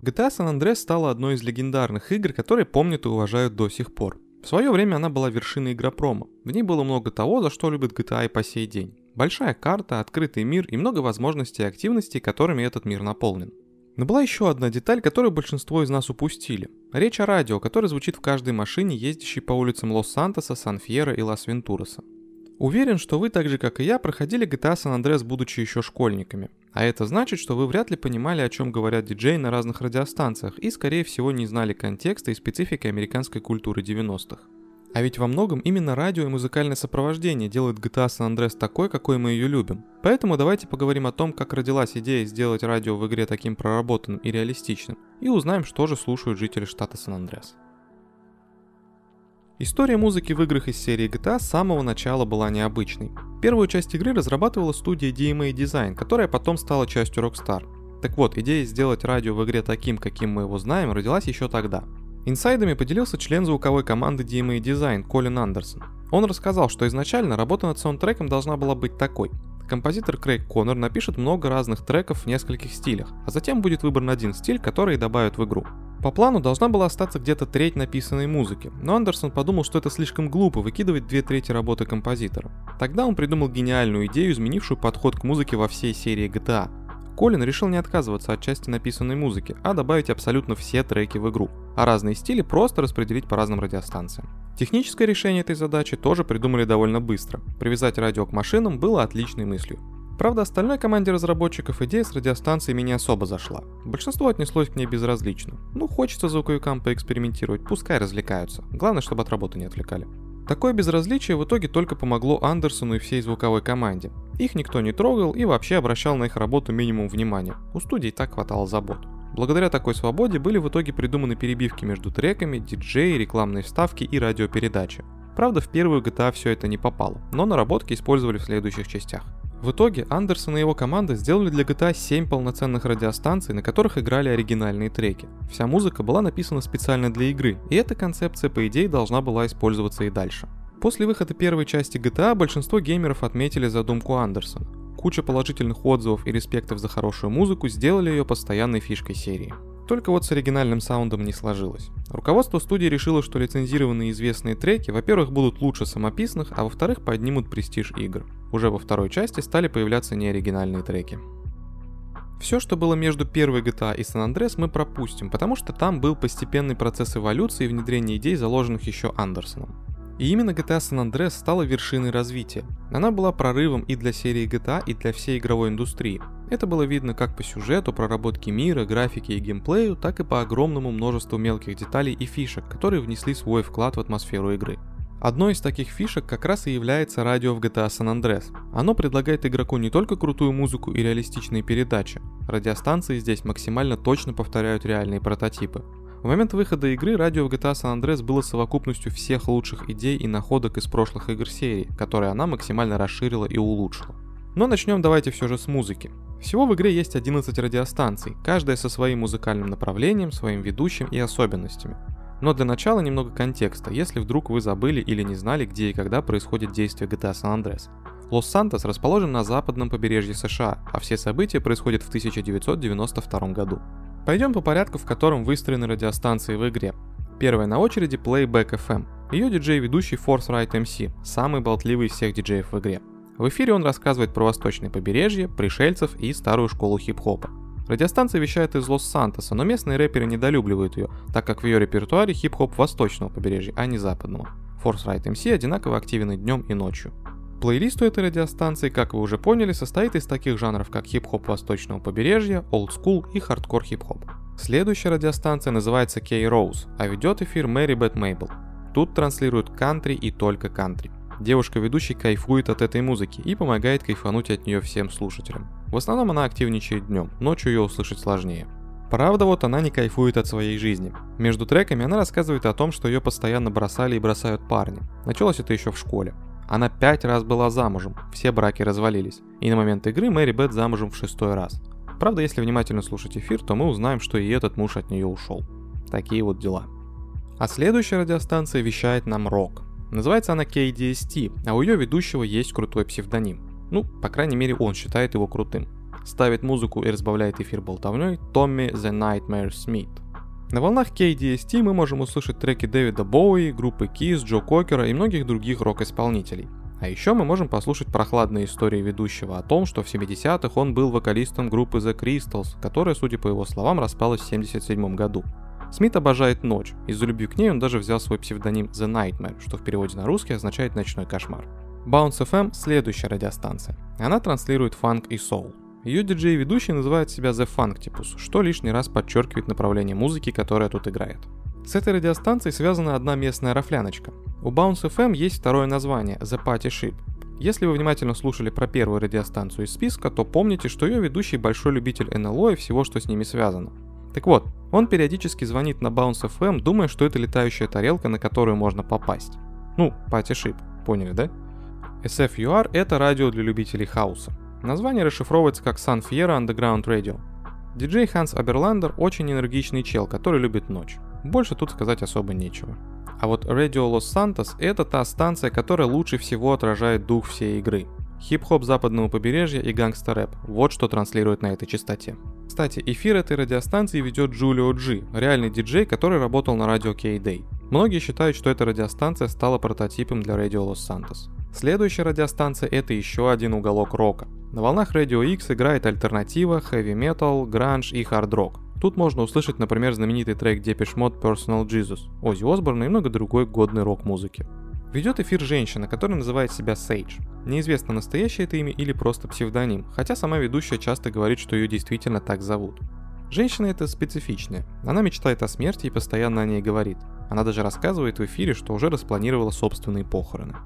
GTA San Andreas стала одной из легендарных игр, которые помнят и уважают до сих пор. В свое время она была вершиной игропрома. В ней было много того, за что любят GTA и по сей день. Большая карта, открытый мир и много возможностей и активностей, которыми этот мир наполнен. Но была еще одна деталь, которую большинство из нас упустили. Речь о радио, которое звучит в каждой машине, ездящей по улицам Лос-Сантоса, Сан-Фьера и Лас-Вентуреса. Уверен, что вы так же, как и я, проходили GTA San Andreas, будучи еще школьниками. А это значит, что вы вряд ли понимали, о чем говорят диджеи на разных радиостанциях и, скорее всего, не знали контекста и специфики американской культуры 90-х. А ведь во многом именно радио и музыкальное сопровождение делают GTA San Andreas такой, какой мы ее любим. Поэтому давайте поговорим о том, как родилась идея сделать радио в игре таким проработанным и реалистичным, и узнаем, что же слушают жители штата Сан-Андреас. История музыки в играх из серии GTA с самого начала была необычной. Первую часть игры разрабатывала студия DMA Design, которая потом стала частью Rockstar. Так вот, идея сделать радио в игре таким, каким мы его знаем, родилась еще тогда. Инсайдами поделился член звуковой команды DMA Design Колин Андерсон. Он рассказал, что изначально работа над саундтреком должна была быть такой. Композитор Крейг Коннор напишет много разных треков в нескольких стилях, а затем будет выбран один стиль, который добавят в игру. По плану должна была остаться где-то треть написанной музыки, но Андерсон подумал, что это слишком глупо выкидывать две трети работы композитора. Тогда он придумал гениальную идею, изменившую подход к музыке во всей серии GTA. Колин решил не отказываться от части написанной музыки, а добавить абсолютно все треки в игру, а разные стили просто распределить по разным радиостанциям. Техническое решение этой задачи тоже придумали довольно быстро. Привязать радио к машинам было отличной мыслью. Правда, остальной команде разработчиков идея с радиостанциями не особо зашла. Большинство отнеслось к ней безразлично. Ну, хочется звуковикам поэкспериментировать, пускай развлекаются. Главное, чтобы от работы не отвлекали. Такое безразличие в итоге только помогло Андерсону и всей звуковой команде. Их никто не трогал и вообще обращал на их работу минимум внимания. У студий так хватало забот. Благодаря такой свободе были в итоге придуманы перебивки между треками, диджеи, рекламные вставки и радиопередачи. Правда, в первую GTA все это не попало, но наработки использовали в следующих частях. В итоге Андерсон и его команда сделали для GTA 7 полноценных радиостанций, на которых играли оригинальные треки. Вся музыка была написана специально для игры, и эта концепция по идее должна была использоваться и дальше. После выхода первой части GTA большинство геймеров отметили задумку Андерсона. Куча положительных отзывов и респектов за хорошую музыку сделали ее постоянной фишкой серии. Только вот с оригинальным саундом не сложилось. Руководство студии решило, что лицензированные известные треки, во-первых, будут лучше самописных, а во-вторых, поднимут престиж игр. Уже во второй части стали появляться неоригинальные треки. Все, что было между первой GTA и San Andreas, мы пропустим, потому что там был постепенный процесс эволюции и внедрения идей, заложенных еще Андерсоном. И именно GTA San Andreas стала вершиной развития. Она была прорывом и для серии GTA, и для всей игровой индустрии. Это было видно как по сюжету, проработке мира, графике и геймплею, так и по огромному множеству мелких деталей и фишек, которые внесли свой вклад в атмосферу игры. Одной из таких фишек как раз и является радио в GTA San Andreas. Оно предлагает игроку не только крутую музыку и реалистичные передачи. Радиостанции здесь максимально точно повторяют реальные прототипы. В момент выхода игры радио в GTA San Andreas было совокупностью всех лучших идей и находок из прошлых игр серии, которые она максимально расширила и улучшила. Но начнем давайте все же с музыки. Всего в игре есть 11 радиостанций, каждая со своим музыкальным направлением, своим ведущим и особенностями. Но для начала немного контекста, если вдруг вы забыли или не знали, где и когда происходит действие GTA San Andreas. Лос-Сантос расположен на западном побережье США, а все события происходят в 1992 году. Пойдем по порядку, в котором выстроены радиостанции в игре. Первая на очереди Playback FM. Ее диджей-ведущий Forth Right MC, самый болтливый из всех диджеев в игре. В эфире он рассказывает про восточное побережье, пришельцев и старую школу хип-хопа. Радиостанция вещает из Лос-Сантоса, но местные рэперы недолюбливают ее, так как в ее репертуаре хип-хоп восточного побережья, а не западного. Forth Right MC одинаково активен и днем, и ночью. Плейлист у этой радиостанции, как вы уже поняли, состоит из таких жанров, как хип-хоп восточного побережья, олдскул и хардкор хип-хоп. Следующая радиостанция называется K-Rose, а ведет эфир Мэри Бет Мейбл. Тут транслируют кантри и только кантри. Девушка-ведущий кайфует от этой музыки и помогает кайфануть от нее всем слушателям. В основном она активничает днем, ночью ее услышать сложнее. Правда, вот она не кайфует от своей жизни. Между треками она рассказывает о том, что ее постоянно бросали и бросают парни. Началось это еще в школе. Она пять раз была замужем, все браки развалились. И на момент игры Мэри Бет замужем в шестой раз. Правда, если внимательно слушать эфир, то мы узнаем, что и этот муж от нее ушел. Такие вот дела. А следующая радиостанция вещает нам рок. Называется она KDST, а у ее ведущего есть крутой псевдоним. Ну, по крайней мере, он считает его крутым. ставит музыку и разбавляет эфир болтовней Томми The Nightmare Smith. На волнах KDST мы можем услышать треки Дэвида Боуи, группы Kiss, Джо Кокера и многих других рок-исполнителей. А еще мы можем послушать прохладные истории ведущего о том, что в 70-х он был вокалистом группы The Crystals, которая, судя по его словам, распалась в 77 году. Смит обожает ночь, из-за любви к ней он даже взял свой псевдоним The Nightmare, что в переводе на русский означает «ночной кошмар». Bounce FM – следующая радиостанция. Она транслирует фанк и соул. Ее диджей-ведущий называет себя The Funktipus, что лишний раз подчеркивает направление музыки, которая тут играет. С этой радиостанцией связана одна местная рафляночка. У Bounce FM есть второе название – The Party Ship. Если вы внимательно слушали про первую радиостанцию из списка, то помните, что ее ведущий большой любитель НЛО и всего, что с ними связано. Так вот, он периодически звонит на Bounce FM, думая, что это летающая тарелка, на которую можно попасть. Ну, Party Ship, поняли, да? SFUR — это радио для любителей хаоса. Название расшифровывается как San Fierro Underground Radio. Диджей Ханс Оберландер очень энергичный чел, который любит ночь. Больше тут сказать особо нечего. А вот Radio Los Santos — это та станция, которая лучше всего отражает дух всей игры. Хип-хоп западного побережья и гангстер-рэп — вот что транслирует на этой частоте. Кстати, эфир этой радиостанции ведет Джулио Джи, реальный диджей, который работал на радио K-Day. Многие считают, что эта радиостанция стала прототипом для Radio Los Santos. Следующая радиостанция — это еще один уголок рока. На волнах Radio X играет альтернатива, heavy metal, гранж и хард-рок. Тут можно услышать, например, знаменитый трек Depeche Mode Personal Jesus, Оззи Осборна и много другой годной рок-музыки. Ведет эфир женщина, которая называет себя Сейдж. Неизвестно, настоящее это имя или просто псевдоним, хотя сама ведущая часто говорит, что ее действительно так зовут. Женщина эта специфичная. Она мечтает о смерти и постоянно о ней говорит. Она даже рассказывает в эфире, что уже распланировала собственные похороны.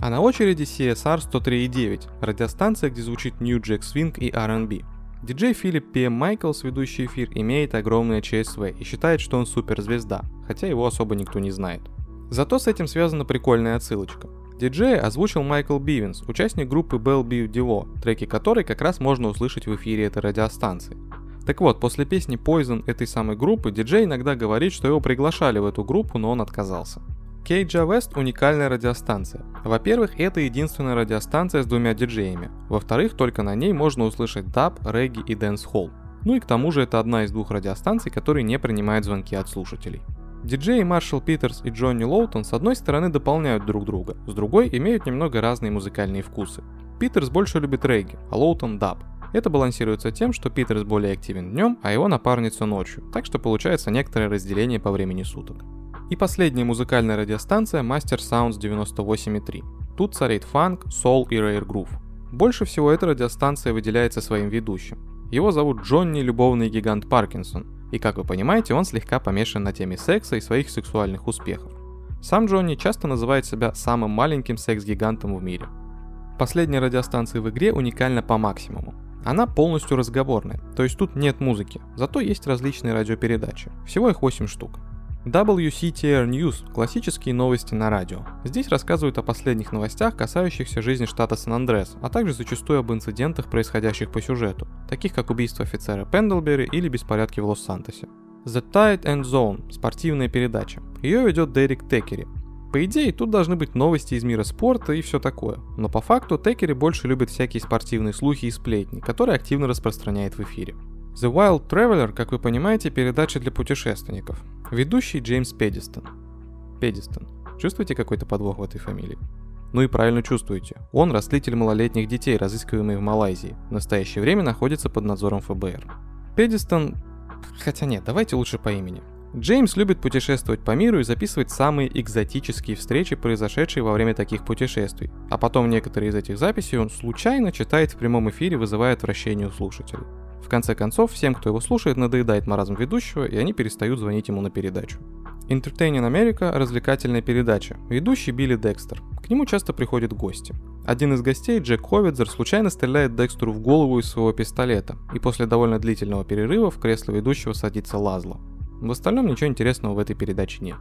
А на очереди CSR 103.9, радиостанция, где звучит New Jack Swing и R&B. Диджей Филипп П. Майклс, ведущий эфир, имеет огромное ЧСВ и считает, что он суперзвезда, хотя его особо никто не знает. Зато с этим связана прикольная отсылочка. Диджей озвучил Майкл Бивенс, участник группы Bell Biv DeVoe, треки которой как раз можно услышать в эфире этой радиостанции. Так вот, после песни Poison этой самой группы диджей иногда говорит, что его приглашали в эту группу, но он отказался. K-Jah West – уникальная радиостанция. Во-первых, это единственная радиостанция с двумя диджеями. Во-вторых, только на ней можно услышать даб, регги и дэнс-холл. Ну и к тому же это одна из двух радиостанций, которые не принимают звонки от слушателей. Диджеи Маршал Питерс и Джонни Лоутон с одной стороны дополняют друг друга, с другой имеют немного разные музыкальные вкусы. Питерс больше любит регги, а Лоутон даб. Это балансируется тем, что Питерс более активен днем, а его напарница ночью, так что получается некоторое разделение по времени суток. И последняя музыкальная радиостанция Master Sounds 98.3. Тут царит фанк, сол и рейр грув. Больше всего эта радиостанция выделяется своим ведущим. Его зовут Джонни Любовный Гигант Паркинсон, и как вы понимаете, он слегка помешан на теме секса и своих сексуальных успехов. Сам Джонни часто называет себя самым маленьким секс-гигантом в мире. Последняя радиостанция в игре уникальна по максимуму. Она полностью разговорная, то есть тут нет музыки, зато есть различные радиопередачи. Всего их 8 штук. WCTR News – классические новости на радио. Здесь рассказывают о последних новостях, касающихся жизни штата Сан-Андрес, а также зачастую об инцидентах, происходящих по сюжету, таких как убийство офицера Пендлбери или беспорядки в Лос-Сантосе. The Tide and Zone – спортивная передача. Ее ведет Дерек Текери. По идее, тут должны быть новости из мира спорта и все такое, но по факту Текери больше любит всякие спортивные слухи и сплетни, которые активно распространяет в эфире. The Wild Traveler, как вы понимаете, передача для путешественников. Ведущий Джеймс Педистон. Педистон. Чувствуете какой-то подвох в этой фамилии? Ну и правильно чувствуете. Он растлитель малолетних детей, разыскиваемый в Малайзии. В настоящее время находится под надзором ФБР. Педистон... Хотя нет, давайте лучше по имени. Джеймс любит путешествовать по миру и записывать самые экзотические встречи, произошедшие во время таких путешествий. А потом некоторые из этих записей он случайно читает в прямом эфире, вызывая отвращение у слушателей. В конце концов, всем, кто его слушает, надоедает маразм ведущего, и они перестают звонить ему на передачу. Entertaining America – развлекательная передача. Ведущий Билли Декстер. К нему часто приходят гости. Один из гостей, Джек Ховидзер, случайно стреляет Декстеру в голову из своего пистолета, и после довольно длительного перерыва в кресло ведущего садится Лазло. В остальном ничего интересного в этой передаче нет.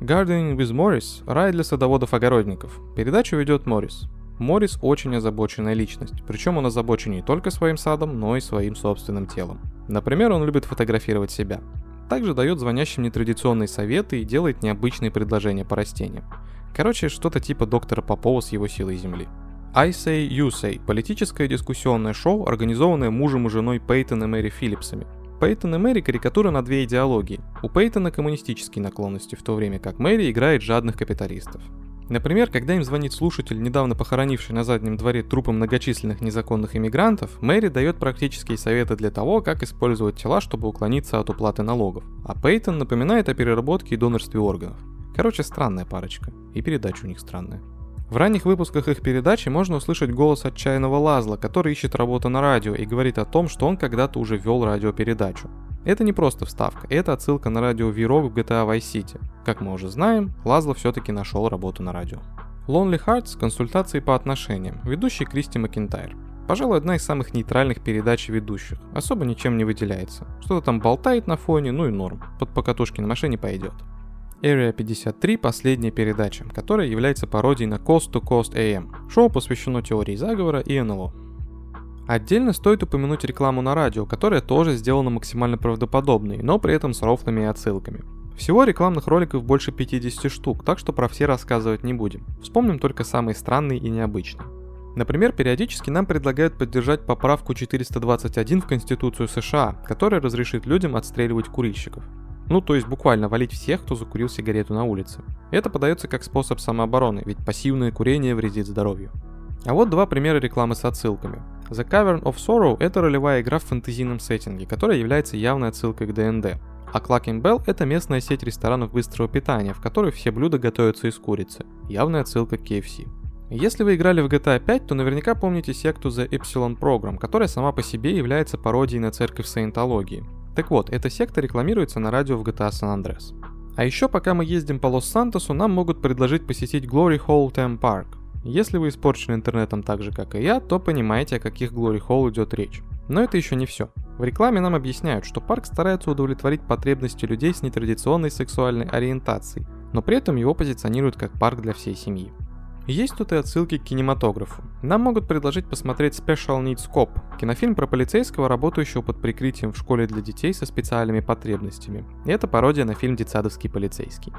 Gardening with Morris – рай для садоводов-огородников. Передачу ведет Моррис. Моррис очень озабоченная личность, причем он озабочен не только своим садом, но и своим собственным телом. Например, он любит фотографировать себя. Также дает звонящим нетрадиционные советы и делает необычные предложения по растениям. Короче, что-то типа доктора Попова с его силой Земли. I Say You Say – политическое дискуссионное шоу, организованное мужем и женой Пейтон и Мэри Филлипсами. Пейтон и Мэри – карикатура на две идеологии. У Пейтона коммунистические наклонности, в то время как Мэри играет жадных капиталистов. Например, когда им звонит слушатель, недавно похоронивший на заднем дворе трупы многочисленных незаконных иммигрантов, Мэри дает практические советы для того, как использовать тела, чтобы уклониться от уплаты налогов. А Пейтон напоминает о переработке и донорстве органов. Короче, странная парочка. И передача у них странная. В ранних выпусках их передачи можно услышать голос отчаянного Лазла, который ищет работу на радио и говорит о том, что он когда-то уже вел радиопередачу. Это не просто вставка, это отсылка на радио V-Rock в GTA Vice City. Как мы уже знаем, Лазло все-таки нашел работу на радио. Lonely Hearts – консультации по отношениям, ведущий Кристи Макинтайр. Пожалуй, одна из самых нейтральных передач ведущих. Особо ничем не выделяется. Что-то там болтает на фоне, ну и норм. Под покатушки на машине пойдет. Area 53 – последняя передача, которая является пародией на Coast to Coast AM. Шоу посвящено теории заговора и НЛО. Отдельно стоит упомянуть рекламу на радио, которая тоже сделана максимально правдоподобной, но при этом с рофлами и отсылками. Всего рекламных роликов больше 50 штук, так что про все рассказывать не будем. Вспомним только самые странные и необычные. Например, периодически нам предлагают поддержать поправку 421 в Конституцию США, которая разрешит людям отстреливать курильщиков. Ну, то есть буквально валить всех, кто закурил сигарету на улице. Это подается как способ самообороны, ведь пассивное курение вредит здоровью. А вот два примера рекламы с отсылками. The Cavern of Sorrow – это ролевая игра в фэнтезийном сеттинге, которая является явной отсылкой к ДНД. А Clucking Bell – это местная сеть ресторанов быстрого питания, в которой все блюда готовятся из курицы. Явная отсылка к KFC. Если вы играли в GTA 5, то наверняка помните секту The Epsilon Program, которая сама по себе является пародией на церковь саентологии. Так вот, эта секта рекламируется на радио в GTA San Andreas. А еще пока мы ездим по Лос-Сантосу, нам могут предложить посетить Glory Hall Theme Park, если вы испорчены интернетом так же, как и я, то понимаете, о каких Glory Hall идет речь. Но это еще не все. В рекламе нам объясняют, что парк старается удовлетворить потребности людей с нетрадиционной сексуальной ориентацией, но при этом его позиционируют как парк для всей семьи. Есть тут и отсылки к кинематографу. Нам могут предложить посмотреть Special Needs Cop, кинофильм про полицейского, работающего под прикрытием в школе для детей со специальными потребностями. И это пародия на фильм «Детсадовский полицейский».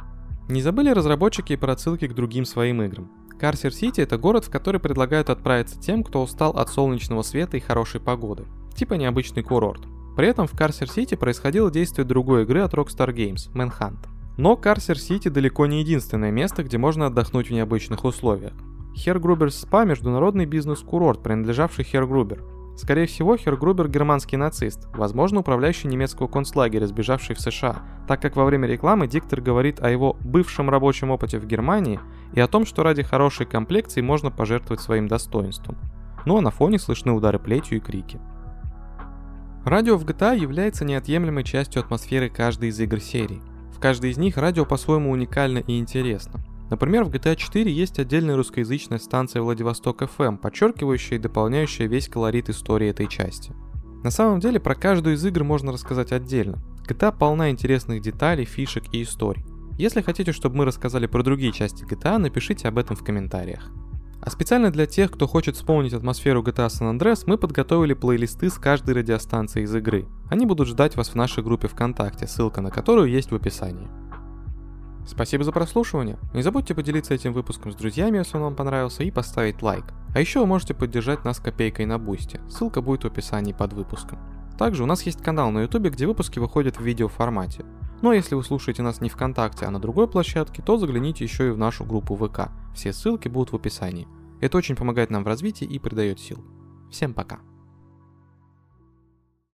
Не забыли разработчики и про отсылки к другим своим играм. Карсер-Сити – это город, в который предлагают отправиться тем, кто устал от солнечного света и хорошей погоды. Типа необычный курорт. При этом в Карсер-Сити происходило действие другой игры от Rockstar Games – Manhunt. Но Карсер-Сити далеко не единственное место, где можно отдохнуть в необычных условиях. Хергруберс Спа – международный бизнес-курорт, принадлежавший Хергрубер. Скорее всего, Хергрубер германский нацист, возможно, управляющий немецкого концлагеря, сбежавший в США, так как во время рекламы диктор говорит о его бывшем рабочем опыте в Германии и о том, что ради хорошей комплекции можно пожертвовать своим достоинством. Ну а на фоне слышны удары плетью и крики. Радио в GTA является неотъемлемой частью атмосферы каждой из игр серии. В каждой из них радио по-своему уникально и интересно – Например, в GTA 4 есть отдельная русскоязычная станция Владивосток FM, подчеркивающая и дополняющая весь колорит истории этой части. На самом деле, про каждую из игр можно рассказать отдельно. GTA полна интересных деталей, фишек и историй. Если хотите, чтобы мы рассказали про другие части GTA, напишите об этом в комментариях. А специально для тех, кто хочет вспомнить атмосферу GTA San Andreas, мы подготовили плейлисты с каждой радиостанции из игры. Они будут ждать вас в нашей группе ВКонтакте, ссылка на которую есть в описании. Спасибо за прослушивание. Не забудьте поделиться этим выпуском с друзьями, если он вам понравился, и поставить лайк. А еще вы можете поддержать нас копейкой на бусте. Ссылка будет в описании под выпуском. Также у нас есть канал на ютубе, где выпуски выходят в видеоформате. Ну а если вы слушаете нас не ВКонтакте, а на другой площадке, то загляните еще и в нашу группу ВК. Все ссылки будут в описании. Это очень помогает нам в развитии и придает сил. Всем пока.